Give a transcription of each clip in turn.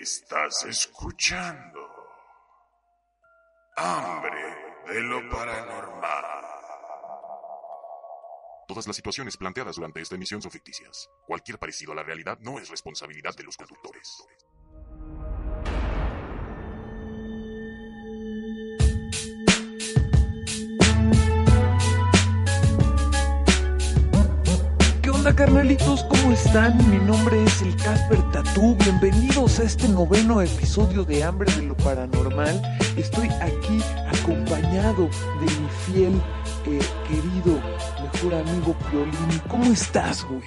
Estás escuchando Hambre de lo Paranormal. Todas las situaciones planteadas durante esta emisión son ficticias. Cualquier parecido a la realidad no es responsabilidad de los conductores. Onda carnalitos? ¿Cómo están? Mi nombre es el Casper Tatú. Bienvenidos a este noveno episodio de Hambre de lo Paranormal. Estoy aquí acompañado de mi fiel, eh, querido, mejor amigo Piolín. ¿Cómo estás, güey?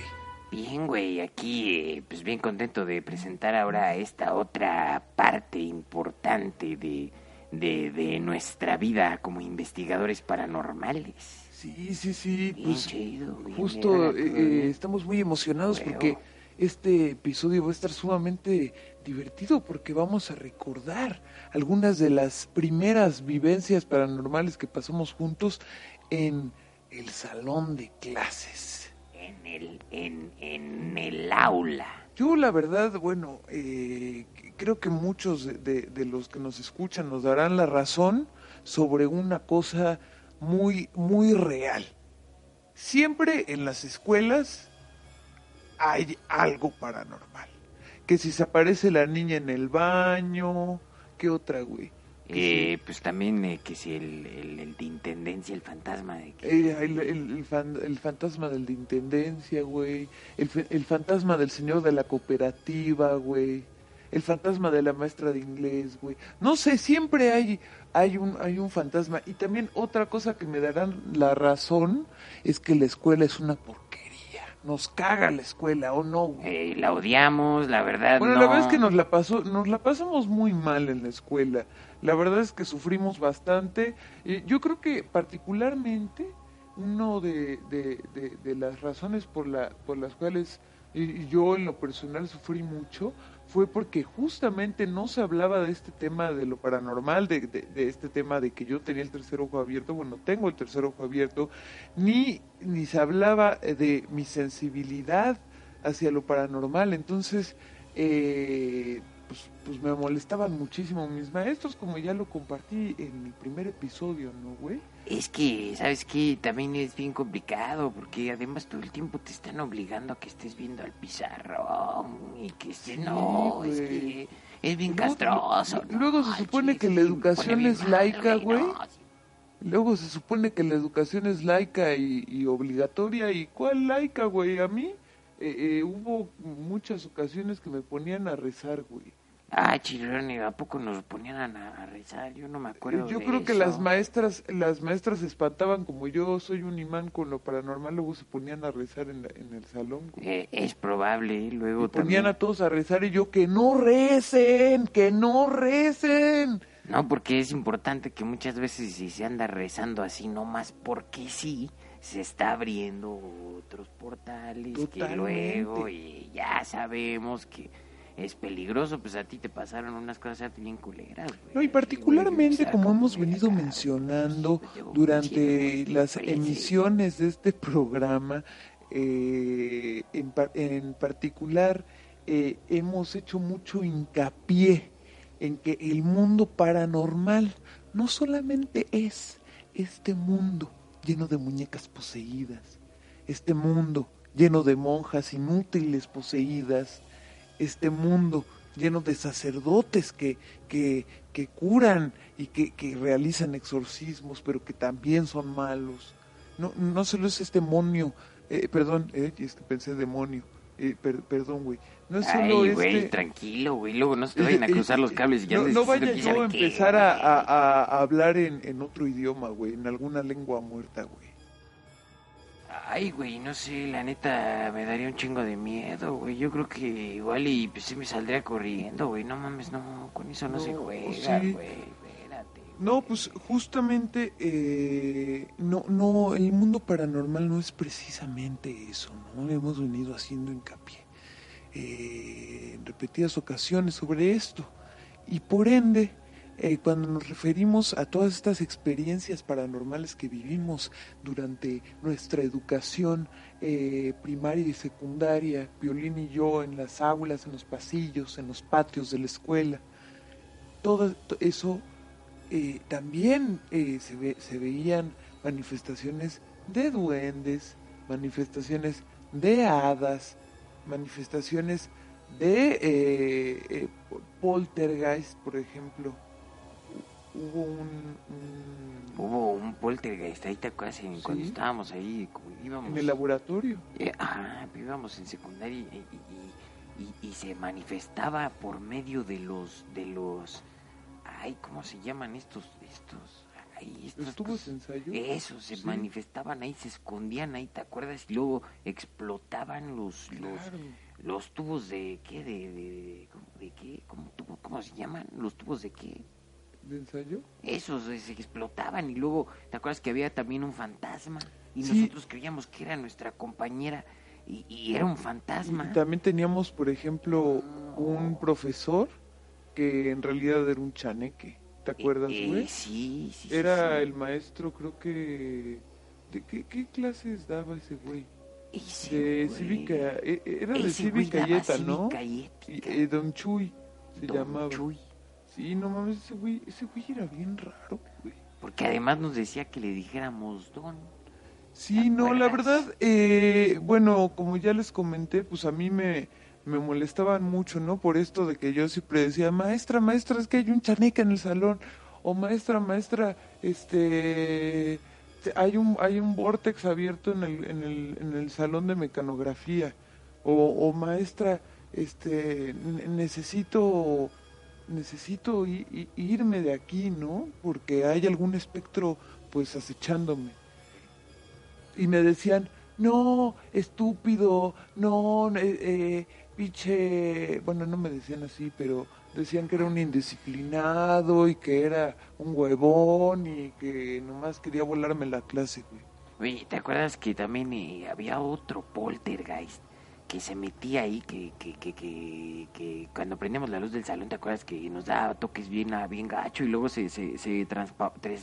Bien, güey, aquí eh, pues bien contento de presentar ahora esta otra parte importante de, de, de nuestra vida como investigadores paranormales. Sí, sí, sí. Bien Pues chido, justo eh, eh, estamos muy emocionados porque este episodio va a estar sumamente divertido porque vamos a recordar algunas de las primeras vivencias paranormales que pasamos juntos en el salón de clases. En el, en, en el aula. Yo la verdad, bueno, eh, creo que muchos de, de- de los que nos escuchan nos darán la razón sobre una cosa muy, muy real. Siempre en las escuelas hay algo paranormal. Que si se aparece la niña en el baño, ¿qué otra, güey? Que Eh, pues también eh, que si el, el, el de intendencia, el fantasma de que... Eh, el, el- el fan- el fantasma del de intendencia, güey. El fantasma del señor de la cooperativa, güey. El fantasma de la maestra de inglés, güey. No sé, siempre hay, hay, un, hay un fantasma. Y también otra cosa que me darán la razón es que la escuela es una porquería. Nos caga la escuela, ¿o no, güey? eh, la odiamos, la verdad Bueno, no. la verdad es que nos la pasó, nos la pasamos muy mal en la escuela. La verdad es que sufrimos bastante. Eh, yo creo que particularmente uno de, de- de- de las razones por la, por las cuales yo en lo personal sufrí mucho fue porque justamente no se hablaba de este tema de lo paranormal, de, de- de este tema de que yo tenía el tercer ojo abierto, bueno, tengo el tercer ojo abierto, ni, ni se hablaba eh, de mi sensibilidad hacia lo paranormal. Entonces, eh, pues, pues me molestaban muchísimo mis maestros, como ya lo compartí en mi primer episodio, ¿no, güey? Es que, ¿sabes qué? También es bien complicado porque además todo el tiempo te están obligando a que estés viendo al pizarrón y que estés... no, es que es bien Luego- castroso. lu- luego se supone que la educación es laica, güey. no, sí. Luego se supone que la educación es laica y, y obligatoria. ¿Y cuál laica, güey? A mí eh, eh, hubo muchas ocasiones que me ponían a rezar, güey. Ah, chirrone, ¿a poco nos ponían a, a rezar? Yo no me acuerdo Yo de creo que las maestras, las maestras se espantaban como yo soy un imán con lo paranormal, luego se ponían a rezar en, la- en el salón. Eh, es probable, luego Y ponían también... a todos a rezar y yo que no recen, que no recen. No, porque es importante que muchas veces si se anda rezando así nomás porque sí, se está abriendo otros portales que Totalmente. luego y ya sabemos que es peligroso, pues a ti te pasaron unas cosas bien culeras. güey. No, y particularmente como hemos venido acá, mencionando pues, durante las emisiones de este programa, eh, en, en particular eh, hemos hecho mucho hincapié en que el mundo paranormal no solamente es este mundo lleno de muñecas poseídas, este mundo lleno de monjas inútiles poseídas, este mundo lleno de sacerdotes que, que, que curan y que, que realizan exorcismos, pero que también son malos. No, no solo es este demonio, eh, perdón, eh, es que pensé demonio, eh, per- perdón, güey. No es solo Ay, güey, este... tranquilo, güey, luego no se te vayan a cruzar los cables y ya no, no vaya yo a empezar a- a- a hablar en, en otro idioma, güey, en alguna lengua muerta, güey. Ay, güey, no sé, la neta me daría un chingo de miedo, güey. Yo creo que igual y pues sí me saldría corriendo, güey. No mames, no, con eso no, se juega, sí. güey. Espérate. No, pues justamente eh, no, no, el mundo paranormal no es precisamente eso, ¿no? Hemos venido haciendo hincapié eh, en repetidas ocasiones sobre esto. Y por ende, eh, cuando nos referimos a todas estas experiencias paranormales que vivimos durante nuestra educación eh, primaria y secundaria, Violín y yo en las aulas, en los pasillos, en los patios de la escuela, todo to- eso eh, también eh, se, ve- se veían manifestaciones de duendes, manifestaciones de hadas, manifestaciones de eh, eh, po- poltergeist, por ejemplo. Hubo un, un- Hubo un poltergeist ahí, ¿te acuerdas? En- Cuando estábamos ahí, íbamos... en el laboratorio. Eh, ajá, íbamos en secundaria y, y- y- y se manifestaba por medio de los, de los, ay, ¿cómo se llaman estos, estos, ay, estos, ¿Los tubos de ensayo? Eso, se Sí. manifestaban ahí, se escondían ahí, ¿te acuerdas? Y luego explotaban los, los, Claro. los tubos de, ¿qué? De, de, de qué? ¿Cómo, tubo- ¿Cómo se llaman? ¿Los tubos de qué? ¿De ensayo? Esos eh, se explotaban y luego, ¿te acuerdas que había también un fantasma? Y Sí. nosotros creíamos que era nuestra compañera y, y era un fantasma. Y también teníamos, por ejemplo, un profesor que en realidad era un chaneque. ¿Te acuerdas, Eh, eh, güey? sí, sí, sí, Era sí. el maestro, creo que... ¿De qué, qué clases daba ese güey? Ese De güey. cívica... eh, eh, Era de cívica y ¿no? y eh, Don Chuy se Don llamaba. Chuy. Sí, no mames, ese güey, ese güey era bien raro, güey. Porque además nos decía que le dijéramos don. Sí, no, la verdad, eh, bueno, como ya les comenté, pues a mí me, me molestaban mucho, ¿no? Por esto de que yo siempre decía, maestra, maestra, es que hay un chaneca en el salón, o maestra, maestra, este, te- hay un, hay un vortex abierto en el, en el, en el salón de mecanografía, o, o maestra, este, ne- necesito, necesito irme de aquí, ¿no? Porque hay algún espectro, pues, acechándome y me decían, no, estúpido, no, eh, eh, pinche, bueno, no me decían así, pero decían que era un indisciplinado y que era un huevón y que nomás quería volarme la clase, güey. ¿te acuerdas que también eh, había otro poltergeist que se metía ahí, que, que, que, que, cuando prendíamos la luz del salón, ¿te acuerdas que nos daba toques bien, ah, bien gacho y luego se, se, se, se, tra- tra-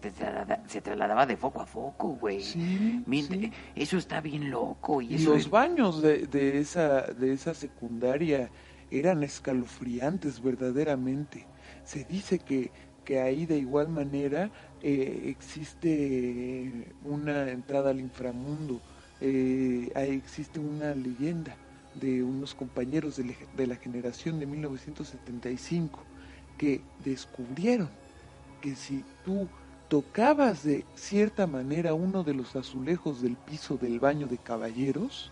trasladaba- se trasladaba de foco a foco, güey? Eso está bien loco y, los baños de, de esa de esa secundaria eran escalofriantes verdaderamente. Se dice que, que ahí de igual manera eh, existe una entrada al inframundo. Eh, ahí existe una leyenda de unos compañeros de, la- de la generación de 1975 que descubrieron que si tú tocabas de cierta manera uno de los azulejos del piso del baño de caballeros,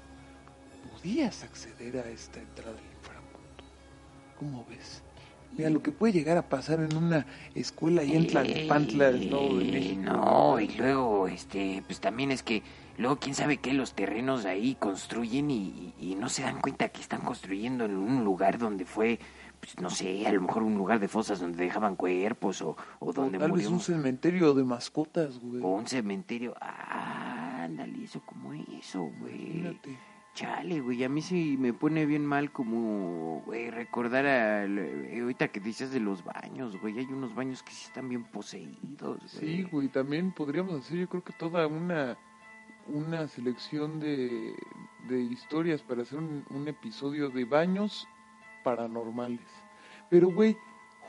podías acceder a esta entrada al inframundo. ¿Cómo ves? Mira lo que puede llegar a pasar en una escuela ahí en Tlalnepantla, Estado de México. No, y luego, este, pues también es que luego quién sabe qué los terrenos ahí construyen y, y- y no se dan cuenta que están construyendo en un lugar donde fue, pues no sé, a lo mejor un lugar de fosas donde dejaban cuerpos o, o O donde tal vez un cementerio de mascotas, güey. o un cementerio. Ah, ándale, eso como eso, güey. Chale, güey, a mí sí me pone bien mal como, güey, recordar a, ahorita que dices de los baños, güey, hay unos baños que sí están bien poseídos, güey. Sí, güey, también podríamos hacer yo creo que toda una una selección de, de historias para hacer un, un episodio de baños paranormales. Pero, güey,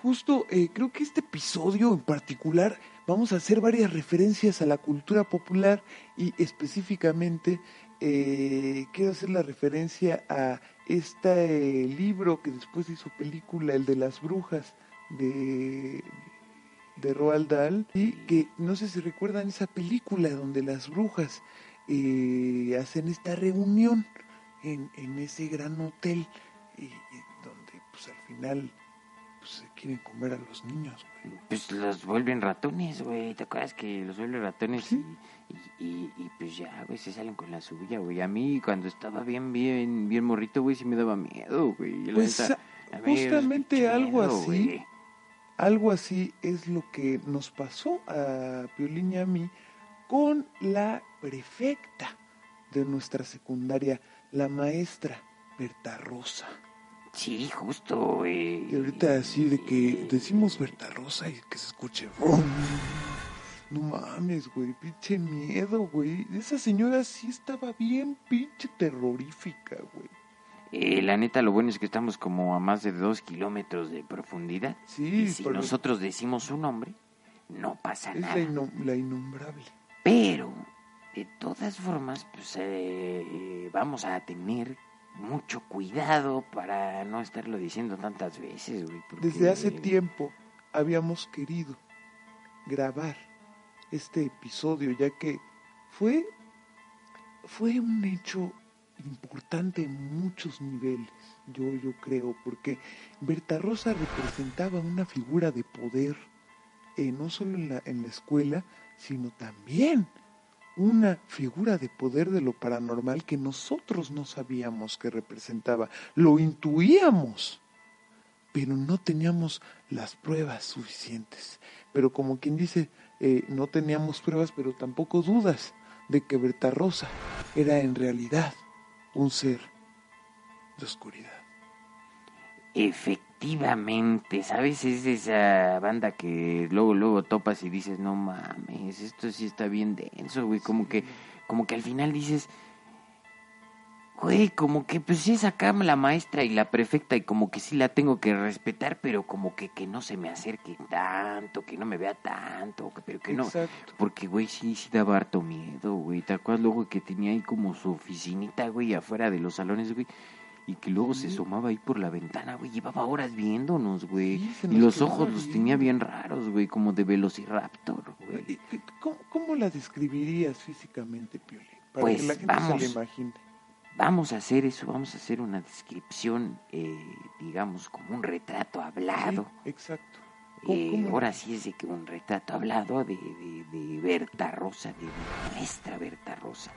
justo eh, creo que este episodio en particular vamos a hacer varias referencias a la cultura popular y específicamente eh, quiero hacer la referencia a este libro que después hizo película, el de las brujas de de Roald Dahl y que no sé si recuerdan esa película donde las brujas eh, hacen esta reunión en, en ese gran hotel y, y donde pues al final pues se quieren comer a los niños, güey. Pues los vuelven ratones, güey. ¿Te acuerdas que los vuelven ratones Sí. y, y, pues ya, güey, se salen con la suya, güey? A mí cuando estaba bien, bien, bien morrito, güey, sí me daba miedo, güey. La Pues neta, a mí, justamente algo así. güey. Algo así es lo que nos pasó a Piolín y a mí con la prefecta de nuestra secundaria, la maestra Berta Rosa. Sí, justo, güey. Y ahorita así de que decimos Berta Rosa y que se escuche. ¡rum! No mames, güey, pinche miedo, güey. Esa señora sí estaba bien pinche terrorífica, güey. Eh, la neta, lo bueno es que estamos como a más de dos kilómetros de profundidad. Sí, y si pero nosotros decimos su nombre, no pasa es nada. la, innom- la innombrable. Pero, de todas formas, pues eh, vamos a tener mucho cuidado para no estarlo diciendo tantas veces, güey. Desde hace tiempo habíamos querido grabar este episodio, ya que fue, fue un hecho importante en muchos niveles, yo, yo creo, porque Berta Rosa representaba una figura de poder, eh, no solo en la, en la escuela, sino también una figura de poder de lo paranormal que nosotros no sabíamos que representaba, lo intuíamos pero no teníamos las pruebas suficientes. Pero como quien dice, eh, no teníamos pruebas, pero tampoco dudas de que Berta Rosa era en realidad un ser de oscuridad. Efectivamente, ¿sabes? Es esa banda que luego, luego topas y dices, no mames, esto sí está bien denso, güey. Como que, como que al final dices, güey, como que pues sí es acá la maestra y la prefecta y como que sí la tengo que respetar, pero como que, que no se me acerque tanto, que no me vea tanto, que- pero que no. Exacto. Porque, güey, sí, sí daba harto miedo, güey. ¿Te acuerdas luego que tenía ahí como su oficinita, güey, afuera de los salones, güey? Y que luego se asomaba ahí por la ventana, güey. Llevaba horas viéndonos, güey. Sí, y los ojos los tenía bien raros, güey, como de velociraptor, ¿Y güey. ¿Cómo, cómo la describirías físicamente, Pioli? Para Pues, que la gente vamos. se la imagine. Vamos a hacer eso, vamos a hacer una descripción, eh, digamos, como un retrato hablado. Sí, exacto. ¿Cómo- Eh, cómo- ahora sí es de que un retrato hablado de, de, de Berta Rosa, de nuestra Berta Rosa.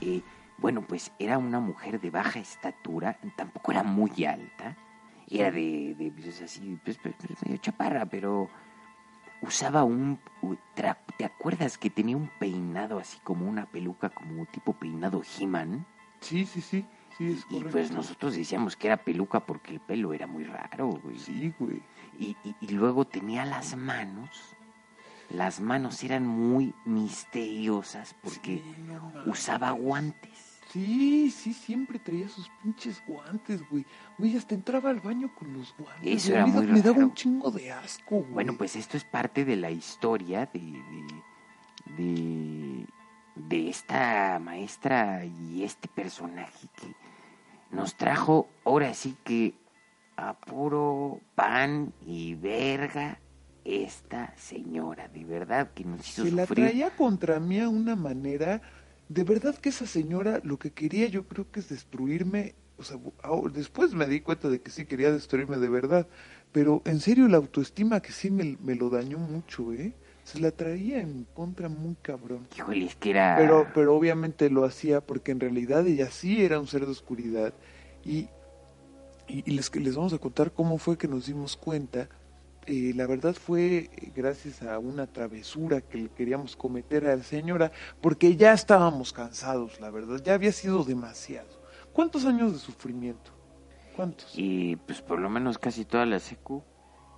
Eh, bueno, pues era una mujer de baja estatura, tampoco era muy alta, era de, de pues, así, pues, pues, pues, medio chaparra, pero usaba un... ¿Te acuerdas que tenía un peinado así como una peluca, como tipo peinado He-Man? Sí, sí, sí. Sí, es Y pues nosotros decíamos que era peluca porque el pelo era muy raro, güey. Sí, güey. Y, y- y luego tenía las manos. Las manos eran muy misteriosas porque Sí, no mames. usaba guantes. Sí, sí, siempre traía sus pinches guantes, güey. Güey, hasta entraba al baño con los guantes. Eso era muy Me daba un chingo de asco, güey. Bueno, pues esto es parte de la historia de, de, de, de esta maestra y este personaje que nos trajo ahora sí que a puro pan y verga esta señora, de verdad que nos hizo Se la traía contra mí a una manera. De verdad que esa señora lo que quería, yo creo que es destruirme. O sea, después me di cuenta de que sí quería destruirme de verdad. Pero en serio, la autoestima que sí me, me lo dañó mucho, ¿eh? Se la traía en contra muy cabrón. Híjole, es que era... Pero, pero obviamente lo hacía porque en realidad ella sí era un ser de oscuridad. Y, y, y les, les vamos a contar cómo fue que nos dimos cuenta. Eh, la verdad fue eh, gracias a una travesura que le queríamos cometer a la señora, porque ya estábamos cansados, la verdad, ya había sido demasiado. ¿Cuántos años de sufrimiento? ¿Cuántos? Y pues por lo menos casi toda la secu.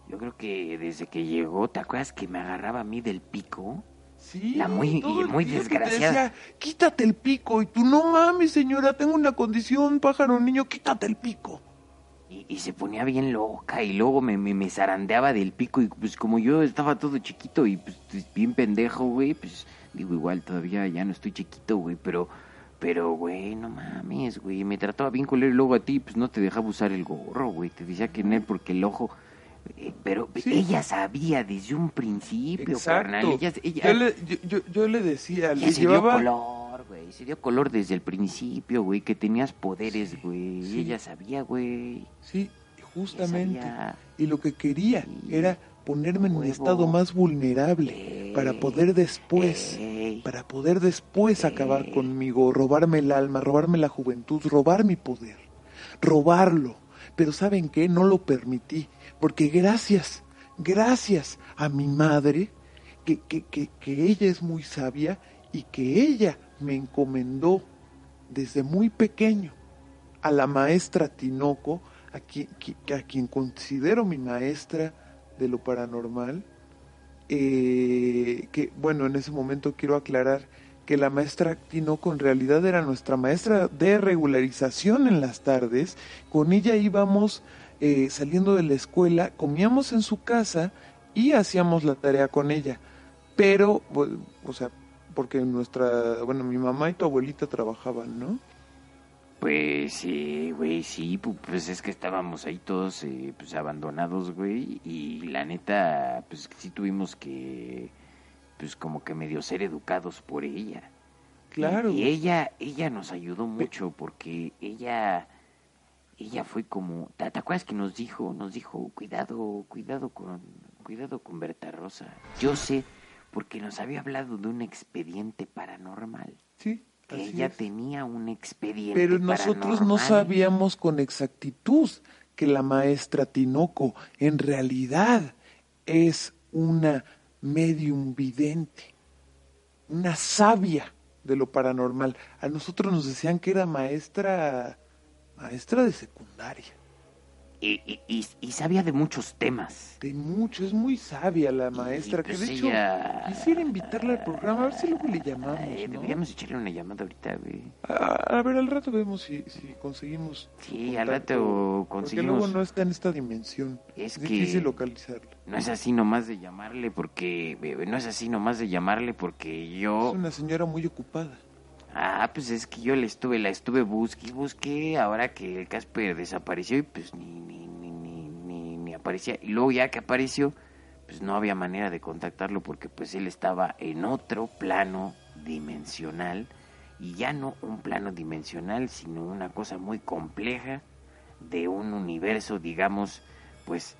Yo creo que desde que llegó, ¿te acuerdas que me agarraba a mí del pico? Sí, La muy- todo el muy desgraciada. decía, quítate el pico. Y tú, no mames, señora, tengo una condición, pájaro niño, quítate el pico. Y, y se ponía bien loca y luego me, me, me zarandeaba del pico y pues como yo estaba todo chiquito y pues bien pendejo, güey, pues digo igual todavía ya no estoy chiquito, güey, pero... Pero, güey, no mames, güey, me trataba bien culero y luego a ti, pues no te dejaba usar el gorro, güey, te decía que en él porque el ojo... eh, pero Sí. ella sabía desde un principio, carnal. Ella, ella, Yo, le, yo, yo, yo le decía, le llevaba... color, güey, se dio color desde el principio, güey, que tenías poderes, güey. sí. Ella sabía, güey. Sí, justamente. y lo que quería era ponerme en un estado más vulnerable para poder después, para poder después acabar conmigo, robarme el alma, robarme la juventud, robar mi poder, robarlo. Pero ¿saben qué? No lo permití, porque gracias, gracias a mi madre, que, que, que, que ella es muy sabia y que ella me encomendó desde muy pequeño a la maestra Tinoco, a quien, considero mi maestra de lo paranormal, eh, que bueno, en ese momento quiero aclarar que la maestra Tinoco en realidad era nuestra maestra de regularización en las tardes, con ella íbamos eh, saliendo de la escuela, comíamos en su casa y hacíamos la tarea con ella, pero, bu- o sea, porque nuestra, bueno, mi mamá y tu abuelita trabajaban, ¿no? Pues sí, güey, sí, pu- pues es que estábamos ahí todos eh, pues abandonados, güey, y la neta, pues sí tuvimos que, pues como que medio ser educados por ella. Claro. Y, y ella, ella nos ayudó mucho porque ella, ella fue como, ¿te, te acuerdas que nos dijo, nos dijo, cuidado, cuidado con, cuidado con Berta Rosa? Yo sé, porque nos había hablado de un expediente paranormal. Sí, Que así ella es. tenía un expediente Pero nosotros no paranormal. sabíamos con exactitud que la maestra Tinoco en realidad es una medium vidente, una sabia de lo paranormal. A nosotros nos decían que era maestra, maestra de secundaria. Y, y, y- sabía de muchos temas. De mucho, es muy sabia la maestra, que pues de hecho ella- quisiera invitarla al programa, a ver si luego le llamamos, Eh, ¿no? Deberíamos echarle una llamada ahorita, güey. A, a ver, al rato vemos si, si conseguimos. Sí, al rato Porque conseguimos. luego no está en esta dimensión. Es Es que- difícil localizarla. No es así nomás de llamarle porque... No es así nomás de llamarle porque yo... Es una señora muy ocupada. Ah, pues es que yo la estuve, la estuve busque y busqué ahora que el Casper desapareció y pues ni, ni, ni, ni, ni, aparecía. Y luego ya que apareció, pues no había manera de contactarlo porque pues él estaba en otro plano dimensional y ya no un plano dimensional, sino una cosa muy compleja de un universo, digamos, pues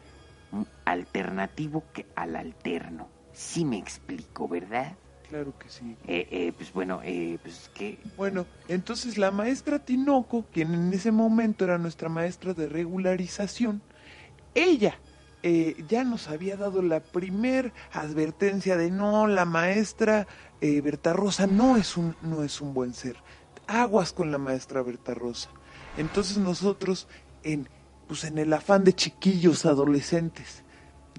alternativo que al alterno. Sí me explico, ¿verdad? Claro que sí. Eh, eh, pues bueno, eh, pues que Bueno, entonces la maestra Tinoco, quien en ese momento era nuestra maestra de regularización, ella ya nos había dado la primer advertencia de no, la maestra Berta Rosa no es un no es un buen ser. Aguas con la maestra Berta Rosa. Entonces nosotros en pues en el afán de chiquillos adolescentes,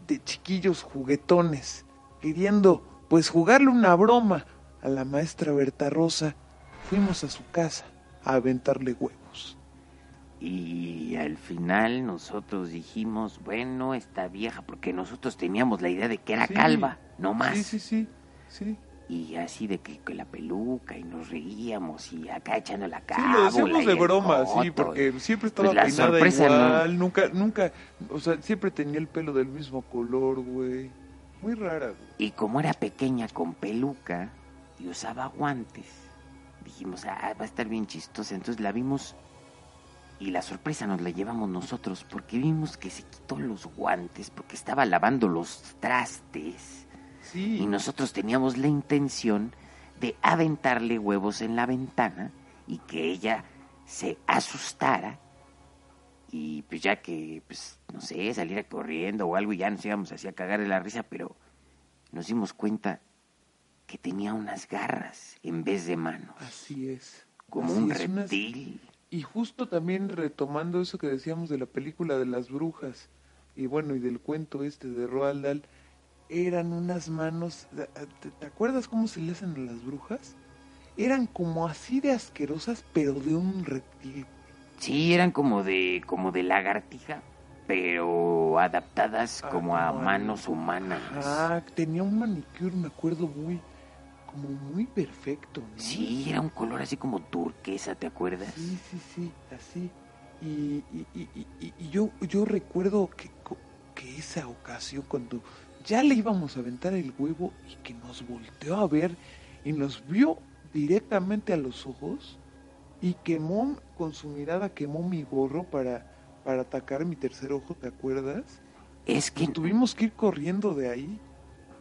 de chiquillos juguetones, queriendo pues jugarle una broma a la maestra Berta Rosa, fuimos a su casa a aventarle huevos. y al final nosotros dijimos, bueno, esta vieja, porque nosotros teníamos la idea de que era Sí. calva, no más. Sí, sí, sí, sí. Y así de que, que la peluca y nos reíamos y acá echando la Sí, cábula. lo decíamos de broma, sí, porque siempre estaba Pues peinada sorpresa, ¿no? igual, nunca, nunca, o sea, siempre tenía el pelo del mismo color, güey. Muy rara, güey. Y como era pequeña con peluca y usaba guantes, dijimos, ah, va a estar bien chistosa. Entonces la vimos y la sorpresa nos la llevamos nosotros porque vimos que se quitó los guantes porque estaba lavando los trastes Sí, y nosotros teníamos la intención de aventarle huevos en la ventana y que ella se asustara y pues ya que, pues, no sé, saliera corriendo o algo y ya nos íbamos así a cagar de la risa, pero nos dimos cuenta que tenía unas garras en vez de manos, así es. como Así un es, unas- reptil. Y justo también retomando eso que decíamos de la película de las brujas, y bueno, y del cuento este de Roald Dahl, eran unas manos, ¿te, te acuerdas cómo se le hacen a las brujas? Eran como así de asquerosas, pero de un reptil. Sí, eran como de, como de lagartija, pero adaptadas Ah, como a manos humanas. Ah, tenía un manicure, me acuerdo, muy, como muy perfecto, ¿no? Sí, era un color así como turquesa, ¿te acuerdas? Sí, sí, sí, así. Y, y, y, y- yo, yo recuerdo que, que esa ocasión cuando ya le íbamos a aventar el huevo y que nos volteó a ver y nos vio directamente a los ojos y quemó, con su mirada quemó mi gorro para, para atacar mi tercer ojo, ¿te acuerdas? Es que, Tuvimos que ir corriendo de ahí.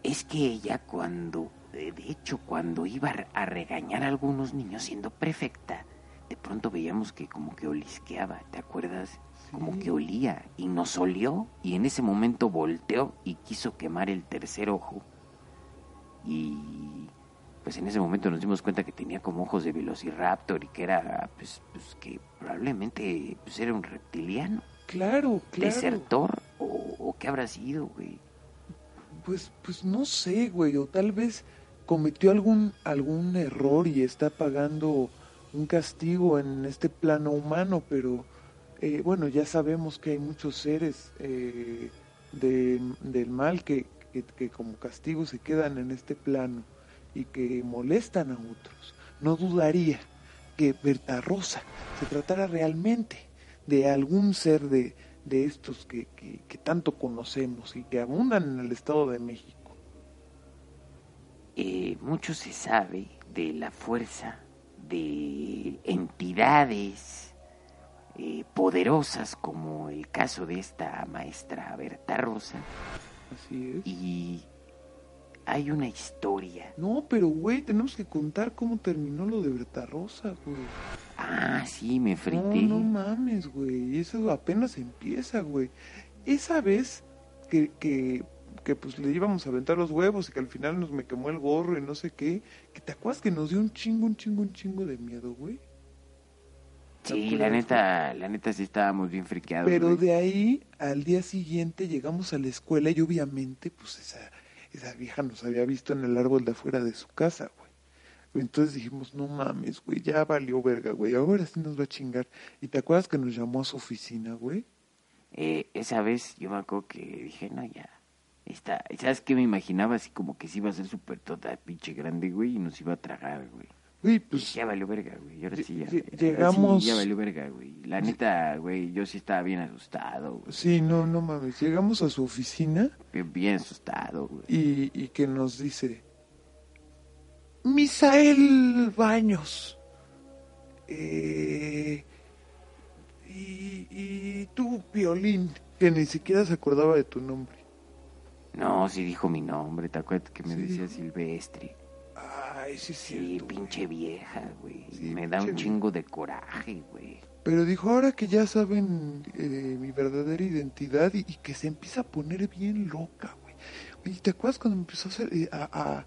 es que ella cuando, de hecho, cuando iba a regañar a algunos niños siendo prefecta, de pronto veíamos que como que olisqueaba, ¿te acuerdas? Como que olía y nos olió y en ese momento volteó y quiso quemar el tercer ojo. Y pues en ese momento nos dimos cuenta que tenía como ojos de velociraptor y que era, pues, pues que probablemente pues, era un reptiliano, Claro, claro. desertor o, o qué habrá sido, güey. Pues, pues no sé, güey, o tal vez cometió algún, algún error y está pagando un castigo en este plano humano, pero eh, bueno, ya sabemos que hay muchos seres eh, de- del mal que, que, que como castigo se quedan en este plano y que molestan a otros. No dudaría que Berta Rosa se tratara realmente de algún ser de, de estos que, que, que tanto conocemos y que abundan en el Estado de México. eh, mucho se sabe de la fuerza de entidades eh, poderosas como el caso de esta maestra Berta Rosa Así es. y hay una historia. No, pero güey, tenemos que contar cómo terminó lo de Berta Rosa, güey. Ah, sí, me No, frité. no mames, güey. Eso apenas empieza, güey. Esa vez que, que, que pues le íbamos a aventar los huevos y que al final nos me quemó el gorro y no sé qué, que te acuerdas que nos dio un chingo, un chingo, un chingo de miedo, güey. ¿Te Sí, la neta, la neta sí estábamos bien friqueados. Pero güey. de ahí al día siguiente llegamos a la escuela y obviamente pues esa, esa vieja nos había visto en el árbol de afuera de su casa, güey. Entonces dijimos, no mames, güey, ya valió verga, güey, ahora sí nos va a chingar. ¿Y te acuerdas que nos llamó a su oficina, güey? Eh, esa vez yo me acuerdo que dije, no, ya. Está, ¿Sabes qué me imaginaba? Así como que sí iba a ser súper toda pinche grande, güey, y nos iba a tragar, güey. Güey, Pues pues ya valió verga, güey. y Ahora sí, ya. llegamos- sí, ya valió verga, güey. La neta, güey, yo sí estaba bien asustado, güey. sí, no, no mames, llegamos a su oficina Bien, bien asustado, güey. y, y que nos dice, Misael Baños, eh, y, y tú, Violín, que ni siquiera se acordaba de tu nombre. No, sí dijo mi nombre, ¿te acuerdas que me Sí, decía. Silvestre? Ay, sí es cierto. pinche vieja, güey. Sí, me da un chingo de coraje, güey. Pero dijo, ahora que ya saben eh, mi verdadera identidad y, y que se empieza a poner bien loca, güey. Oye, ¿te acuerdas cuando empezó a hacer, eh, a, a- a-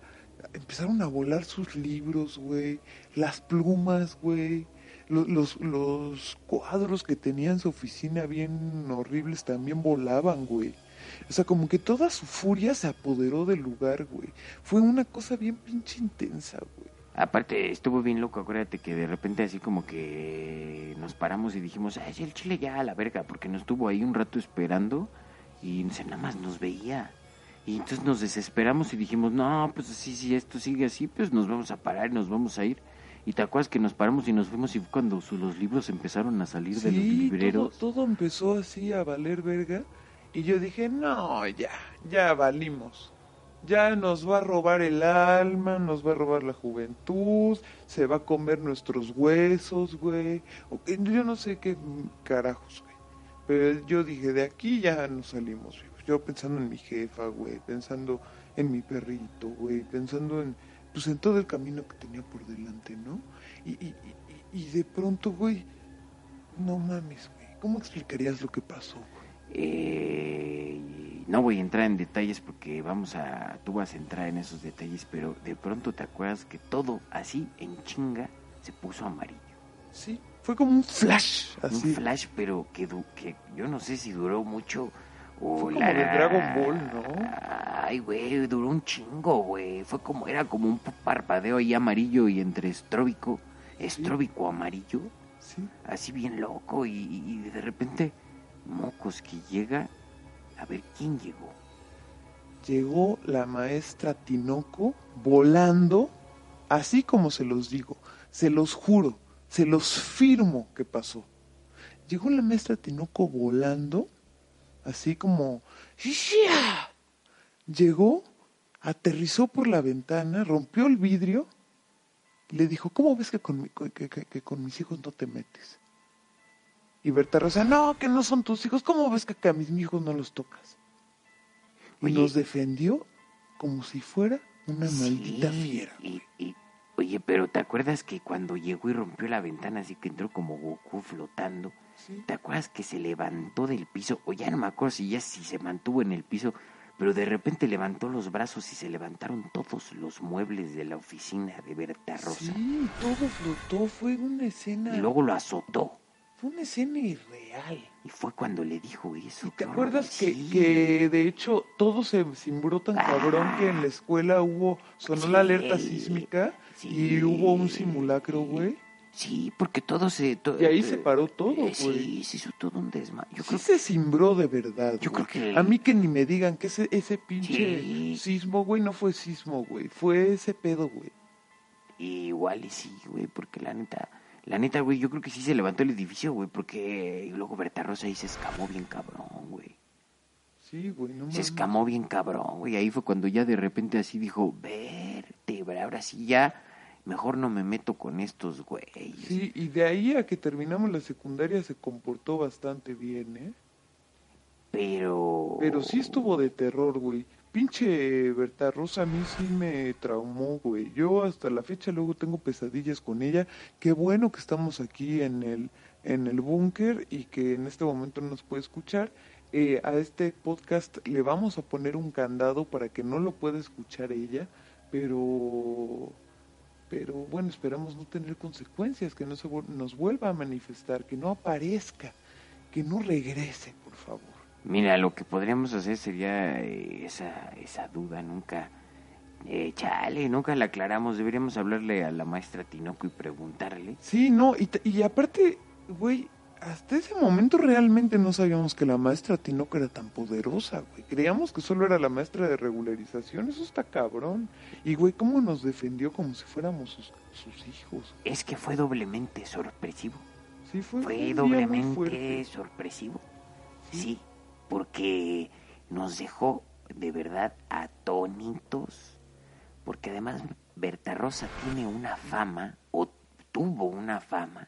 empezaron a volar sus libros, güey? Las plumas, güey. Los, los, los cuadros que tenía en su oficina bien horribles también volaban, güey. O sea, como que toda su furia se apoderó del lugar, güey. Fue una cosa bien pinche intensa, güey. Aparte, estuvo bien loco, acuérdate que de repente así como que nos paramos y dijimos, ay, el chile ya a la verga, porque nos estuvo ahí un rato esperando y se nada más nos veía. Y entonces nos desesperamos y dijimos, no, pues así, si esto sigue así, pues nos vamos a parar y nos vamos a ir. Y te acuerdas que nos paramos y nos fuimos y fue cuando su- los libros empezaron a salir de los libreros. todo, todo empezó así a valer verga. Y yo dije, no, ya, ya valimos. Ya nos va a robar el alma, nos va a robar la juventud, se va a comer nuestros huesos, güey. Yo no sé qué carajos, güey. Pero yo dije, de aquí ya nos salimos. Yo pensando en mi jefa, güey, pensando en mi perrito, güey, pensando en, pues en todo el camino que tenía por delante, ¿no? Y, y, y, y de pronto, güey, no mames, güey. ¿Cómo explicarías lo que pasó? güey? Eh, no voy a entrar en detalles porque vamos a, tú vas a entrar en esos detalles, pero de pronto te acuerdas que todo así en chinga se puso amarillo. Sí, fue como un flash, así. Un flash, pero que, du- que yo no sé si duró mucho o Fue como la- de Dragon Ball, ¿no? Ay, güey, duró un chingo, güey. Fue como, era como un parpadeo ahí amarillo y entre estróbico, estróbico amarillo, Sí. así bien loco y, y de repente, mocos que llega, a ver quién llegó. Llegó la maestra Tinoco volando, así como se los digo, se los juro, se los firmo que pasó. Llegó la maestra Tinoco volando, así como... ¡Shia! Llegó, aterrizó por la ventana, rompió el vidrio, le dijo, ¿cómo ves que con mis hijos no te metes? Y Berta Rosa, no, que no son tus hijos, ¿cómo ves que, que a mis hijos no los tocas? y Oye. nos defendió como si fuera una maldita fiera. y- y- oye, pero ¿te acuerdas que cuando llegó y rompió la ventana así que entró como Goku flotando? Sí. ¿Te acuerdas que se levantó del piso? O ya no me acuerdo si ya si se mantuvo en el piso, pero de repente levantó los brazos y se levantaron todos los muebles de la oficina de Berta Rosa. Sí, todo flotó, fue una escena, Y luego lo azotó. Fue una escena irreal. Y fue cuando le dijo eso. ¿Y te acuerdas que, horror. Sí. que de hecho todo se cimbró tan Ah. cabrón que en la escuela hubo, sonó Sí. la alerta sísmica Sí. y hubo un simulacro, güey? Sí, porque todo se... to- Y ahí eh, se paró todo, eh, güey. Sí, se hizo todo un desma. Yo sí creo se cimbró de verdad. Yo güey. creo que- A mí que ni me digan que ese, ese pinche Sí. sismo, güey, no fue sismo, güey. Fue ese pedo, güey. Igual y sí, güey, porque la neta, la neta, güey, yo creo que sí se levantó el edificio, güey, porque luego Berta Rosa ahí se escamó bien cabrón, güey. Sí, güey, no Se escamó bien cabrón, güey. Ahí fue cuando ya de repente así dijo, vértebra, ahora sí ya, mejor no me meto con estos güeyes. Sí, y de ahí a que terminamos la secundaria se comportó bastante bien, ¿eh? Pero... Pero sí estuvo de terror, güey. Pinche Berta Rosa a mí sí me traumó, güey. Yo hasta la fecha luego tengo pesadillas con ella. Qué bueno que estamos aquí en el, en el búnker y que en este momento no nos puede escuchar. Eh, a este podcast le vamos a poner un candado para que no lo pueda escuchar ella, pero... Pero bueno, esperamos no tener consecuencias, que no se nos vuelva a manifestar, que no aparezca, que no regrese, por favor. Mira, lo que podríamos hacer sería eh, esa, esa duda, nunca... Eh, chale, nunca la aclaramos. Deberíamos hablarle a la maestra Tinoco y preguntarle. Sí, no, y, y aparte, güey, hasta ese momento realmente no sabíamos que la maestra Tinoco era tan poderosa, güey. Creíamos que solo era la maestra de regularización, eso está cabrón. Y, güey, ¿cómo nos defendió como si fuéramos sus, sus hijos? Es que fue doblemente sorpresivo. Sí, fue, Fue doblemente sorpresivo. Sí, porque nos dejó de verdad atónitos. Porque además Berta Rosa tiene una fama, o tuvo una fama.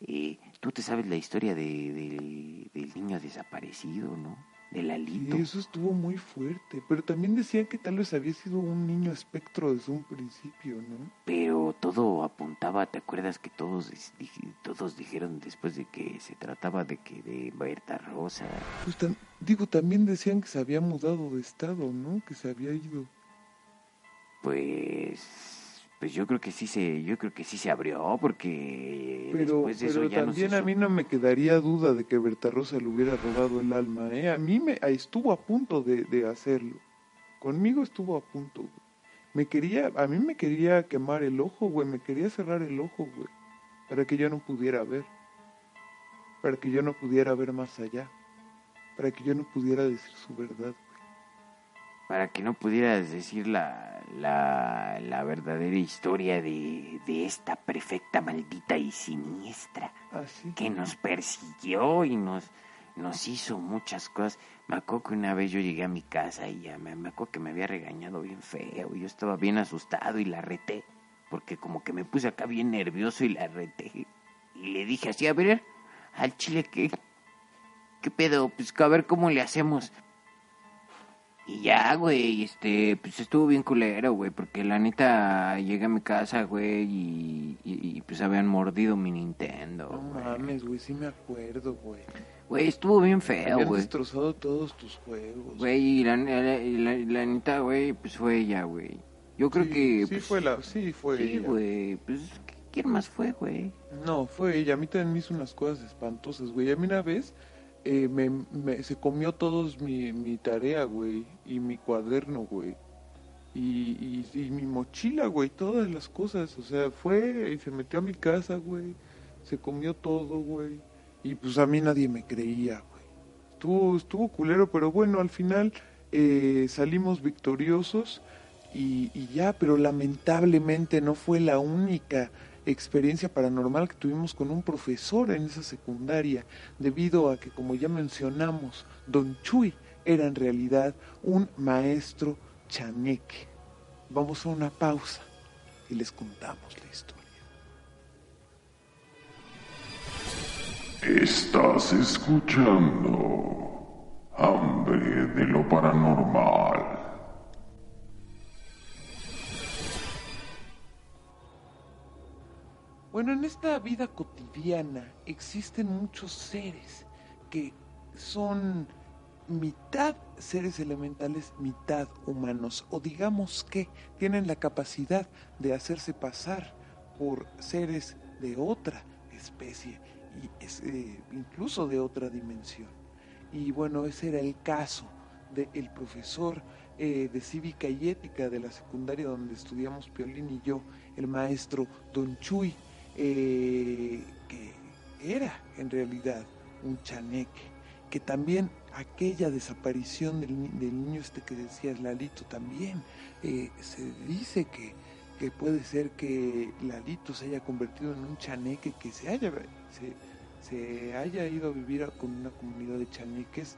eh, Tú te sabes la historia de, del- del niño desaparecido, ¿no? Del alito. eso estuvo muy fuerte. Pero también decían que tal vez había sido un niño espectro desde un principio, ¿no? Pero todo apuntaba, ¿te acuerdas que todos, todos dijeron después de que se trataba de que de Berta Rosa? Pues tam- digo, también decían que se había mudado de estado, ¿no? Que se había ido. Pues, pues yo creo que sí se, yo creo que sí se abrió porque Pero, después de eso ya no también se a mí no me quedaría duda de que Berta Rosa le hubiera robado el alma, ¿eh? A mí me estuvo a punto de, de hacerlo. Conmigo estuvo a punto, güey. Me quería, a mí me quería quemar el ojo, güey. Me quería cerrar el ojo, güey. Para que yo no pudiera ver. Para que yo no pudiera ver más allá. Para que yo no pudiera decir su verdad. Para que no pudieras decir la, la, la verdadera historia de, de esta prefecta maldita y siniestra Así. que nos persiguió y nos, nos hizo muchas cosas. Me acuerdo que una vez yo llegué a mi casa y ya me, me acuerdo que me había regañado bien feo. y Yo estaba bien asustado y la reté. Porque como que me puse acá bien nervioso y la reté. Y le dije así, a ver, al chile, ¿qué, qué pedo? Pues que a ver cómo le hacemos. Y ya, güey, este, pues estuvo bien culero, güey, porque la neta llegué a mi casa, güey, y, y- y, pues habían mordido mi Nintendo. No güey. mames, güey. Sí me acuerdo, güey. Güey, estuvo bien feo, Habían güey. destrozado todos tus juegos. Güey, y la, la, la, la neta, güey, pues fue ella, güey. Yo creo Sí, que... Sí, pues, fue la... Sí, fue Sí, ella. güey, pues, ¿quién más fue, güey? No, fue ella. A mí también me hizo unas cosas espantosas, güey. A mí una vez eh, me, me- se comió todos mi, mi tarea, güey. Y mi cuaderno, güey. Y, y, mi mochila, güey. Todas las cosas. O sea, fue y se metió a mi casa, güey. Se comió todo, güey. Y pues a mí nadie me creía, güey. Estuvo, estuvo culero, pero bueno, al final eh, salimos victoriosos. Y, y ya, pero lamentablemente no fue la única experiencia paranormal que tuvimos con un profesor en esa secundaria, debido a que, como ya mencionamos, Don Chuy era en realidad un maestro chaneque. Vamos a una pausa y les contamos la historia. Estás escuchando Hambre de lo Paranormal. Bueno, en esta vida cotidiana existen muchos seres que son mitad seres elementales, mitad humanos, o digamos que tienen la capacidad de hacerse pasar por seres de otra especie y eh, incluso de otra dimensión. Y bueno, ese era el caso del profesor eh, de cívica y ética de la secundaria donde estudiamos Piolín y yo, el maestro Don Chuy, eh, que era en realidad un chaneque, que también aquella desaparición del, niño este que decías Lalito también, se dice que que puede ser que Lalito se haya convertido en un chaneque que se haya, se, haya ido a vivir con una comunidad de chaneques,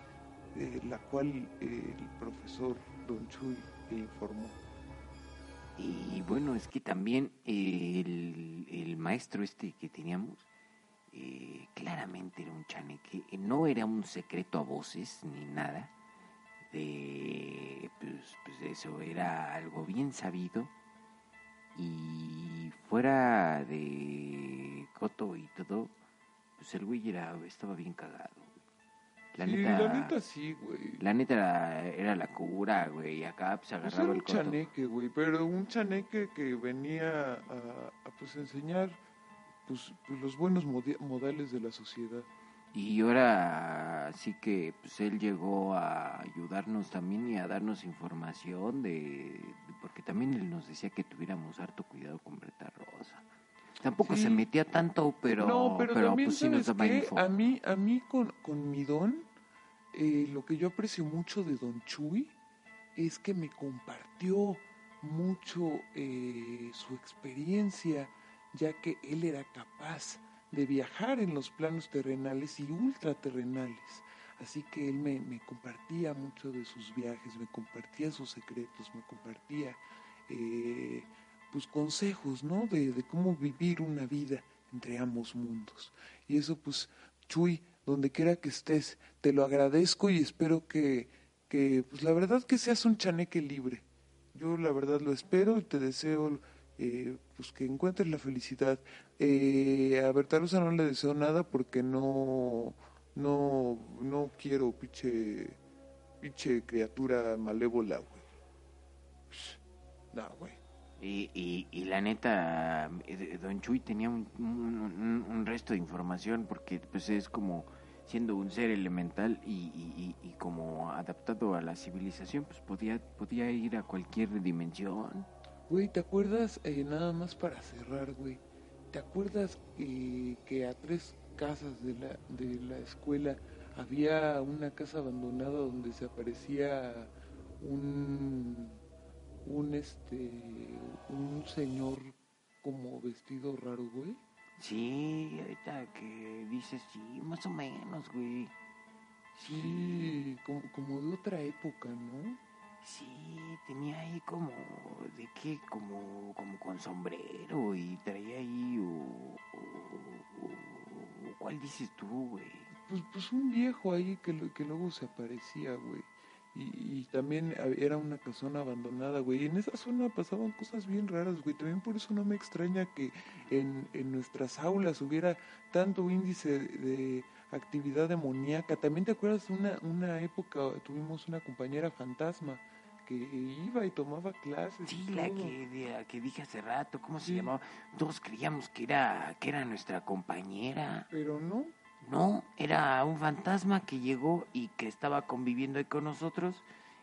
eh, la cual eh, el profesor Don Chuy le informó. Y bueno, es que también el, el maestro este que teníamos, eh, claramente era un chaneque, no era un secreto a voces ni nada, de, pues, pues eso era algo bien sabido y fuera de Coto y todo, pues el güey era, estaba bien cagado. La neta, la neta sí, güey. La neta era, la cura, güey. Acá pues agarraba pues era un chaneque, güey. Pero un chaneque que venía a, pues enseñar pues, pues los buenos modales de la sociedad. Y ahora sí que pues él llegó a ayudarnos también y a darnos información de, porque también él nos decía que tuviéramos harto cuidado con Breta Rosa. Tampoco se metía tanto, pero no, pero, también, pues sí nos daba A mí a mí con con mi don eh, lo que yo aprecio mucho de Don Chuy es que me compartió mucho eh, su experiencia, ya que él era capaz de viajar en los planos terrenales y ultraterrenales. Así que él me, compartía mucho de sus viajes, me compartía sus secretos, me compartía eh, pues consejos, ¿no? De, cómo vivir una vida entre ambos mundos. Y eso pues, Chuy, donde quiera que estés, te lo agradezco y espero que, que pues la verdad que seas un chaneque libre. Yo la verdad lo espero y te deseo eh, pues que encuentres la felicidad. Eh, a Bertarosa no le deseo nada porque no, no, no quiero pinche, pinche criatura malévola, güey. No, güey. Y, y, y, la neta, eh, Don Chuy tenía un, un, resto de información porque pues es como siendo un ser elemental y, y, como adaptado a la civilización, pues podía, podía ir a cualquier dimensión. Güey, ¿te acuerdas, eh, nada más para cerrar, güey? ¿Te acuerdas eh, que a tres casas de la, de la escuela había una casa abandonada donde se aparecía un, un, este, un señor como vestido raro, güey? Sí, ahorita que dices, sí, más o menos, güey. Sí, como, como de otra época, ¿no? Sí, tenía ahí como, ¿de qué? Como, como con sombrero y traía ahí, o, ¿cuál dices tú, güey? Pues, pues un viejo ahí que, que luego se aparecía, güey. Y, también era una casona abandonada, güey. Y en esa zona pasaban cosas bien raras, güey. También por eso no me extraña que en, en nuestras aulas hubiera tanto índice de actividad demoníaca. También te acuerdas, una, una época tuvimos una compañera fantasma que iba y tomaba clases. Sí, la que, que dije hace rato, ¿cómo se llamaba? Todos creíamos que era, que era nuestra compañera. Pero no. No, era un fantasma que llegó y que estaba conviviendo ahí con nosotros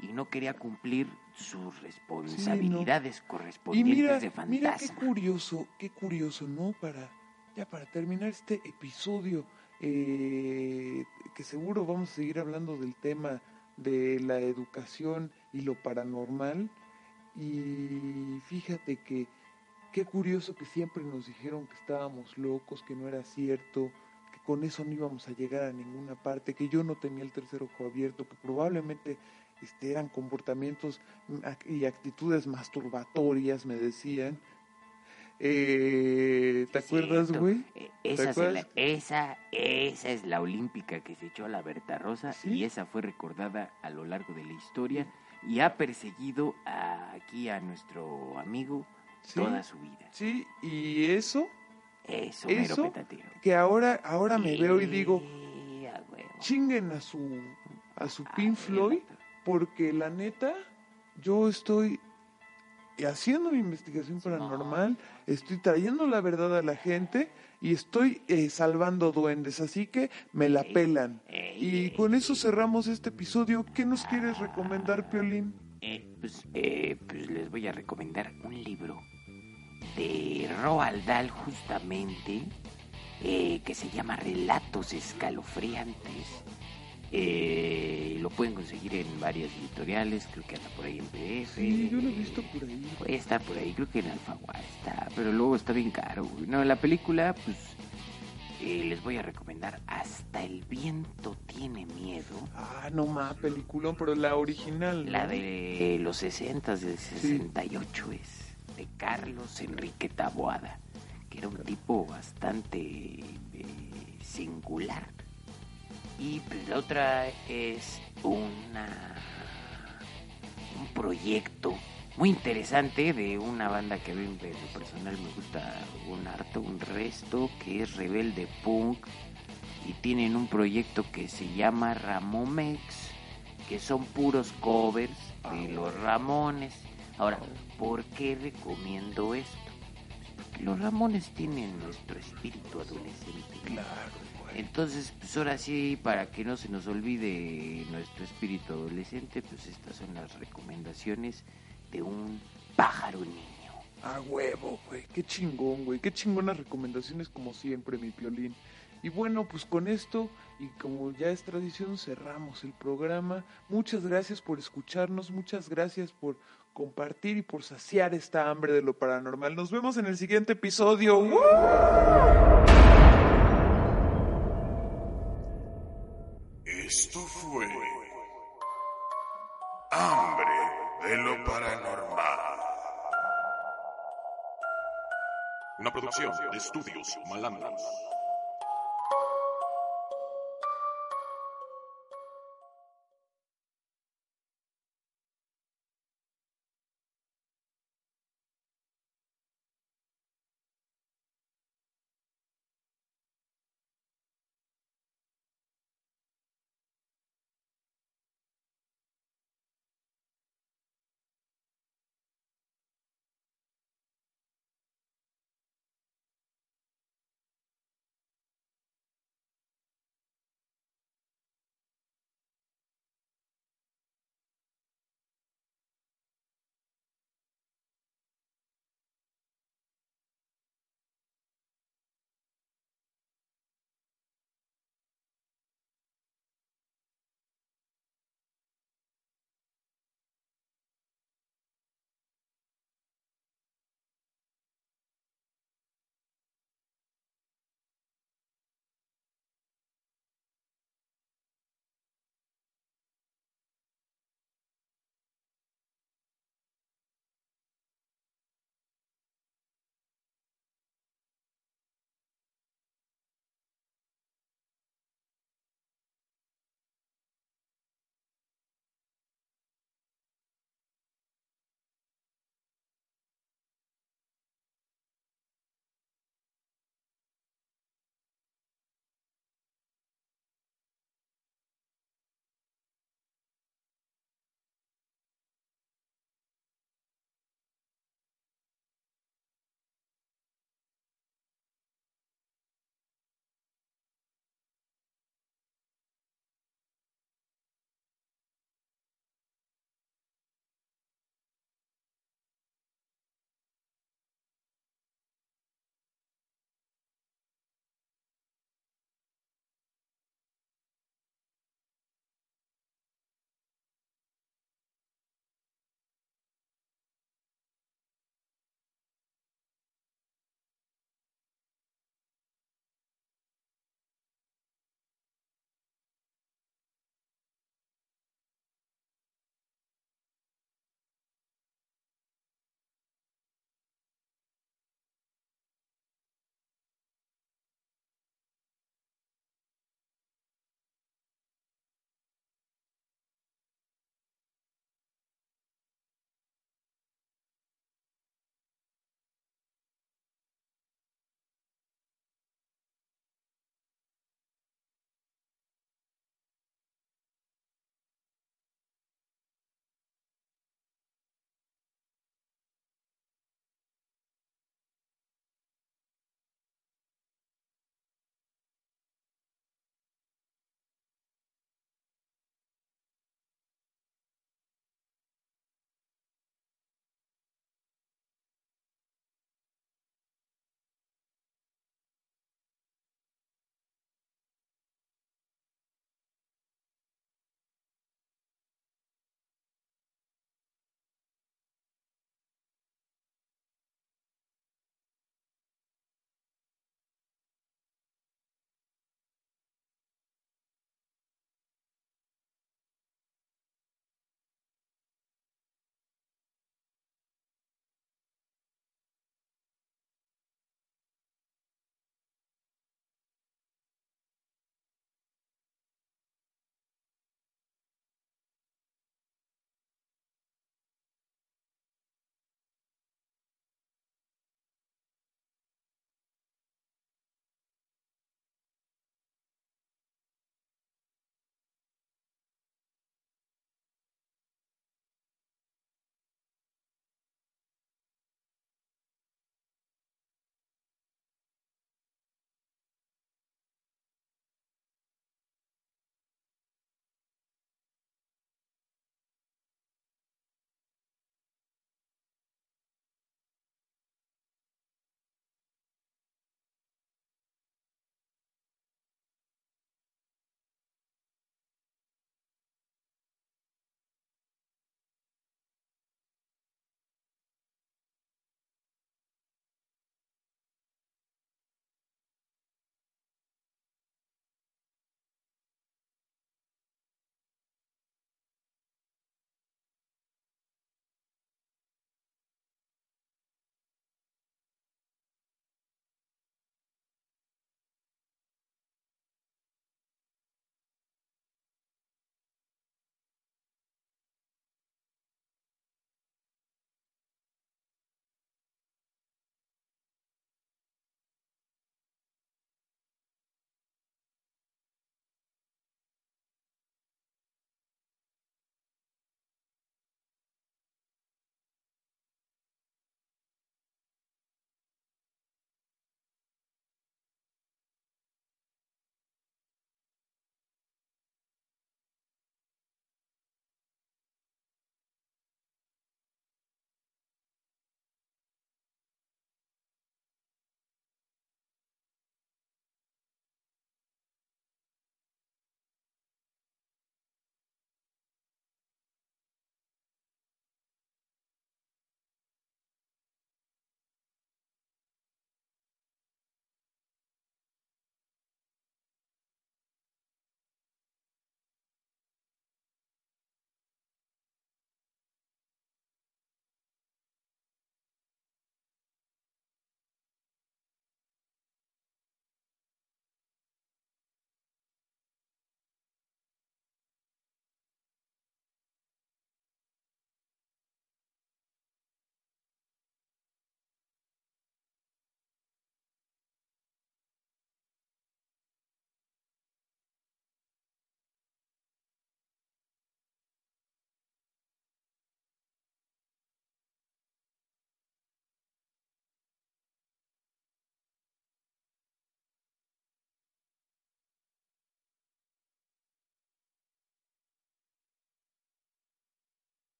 y no quería cumplir sus responsabilidades correspondientes de fantasma. Mira qué curioso, qué curioso, ¿no? Para ya para terminar este episodio, eh, que seguro vamos a seguir hablando del tema de la educación y lo paranormal. Y fíjate que qué curioso que siempre nos dijeron que estábamos locos, que no era cierto, con eso no íbamos a llegar a ninguna parte, que yo no tenía el tercer ojo abierto, que probablemente este, eran comportamientos y actitudes masturbatorias, me decían. Eh, ¿Te acuerdas, güey? Eh, esa, esa, esa es la olímpica que se echó a la Berta Rosa y esa fue recordada a lo largo de la historia y ha perseguido aquí a nuestro amigo toda su vida. Sí, y eso Eso, Eso que ahora, ahora me veo y digo, chinguen a su, a su Ah, Pink Floyd, porque la neta, yo estoy haciendo mi investigación paranormal, estoy trayendo la verdad a la gente y estoy eh, salvando duendes, así que me la pelan. Y con eso cerramos este episodio. ¿Qué nos quieres recomendar, Piolín? Eh, pues, eh, pues les voy a recomendar un libro de Roald Dahl justamente eh, que se llama Relatos Escalofriantes. Eh, lo pueden conseguir en varias editoriales, creo que anda por ahí en PDF. Sí, yo lo he visto por ahí. Puede estar por ahí, creo que en Alfaguara está, pero luego está bien caro. güey. No, la película, pues eh, les voy a recomendar Hasta el viento tiene miedo. Ah, no más, peliculón, pero la original. ¿no? La de los 60, del 68 es, de Carlos Enrique Taboada, que era un tipo bastante eh, singular. Y la otra es una un proyecto muy interesante de una banda que a mí personal me gusta un harto, un resto, que es Rebelde Punk. Y tienen un proyecto que se llama Ramomex, que son puros covers de los Ramones. Ahora, ¿por qué recomiendo esto? Porque los Ramones tienen nuestro espíritu adolescente. Claro, güey. Entonces, pues ahora sí, para que no se nos olvide nuestro espíritu adolescente, pues estas son las recomendaciones de un pájaro niño. A huevo, güey. Qué chingón, güey. Qué chingonas recomendaciones como siempre, mi piolín. Y bueno, pues con esto, y como ya es tradición, cerramos el programa. Muchas gracias por escucharnos, muchas gracias por compartir y por saciar esta hambre de lo paranormal. Nos vemos en el siguiente episodio. ¡Woo! Esto fue Hambre de lo Paranormal. Una producción de estudios malandros.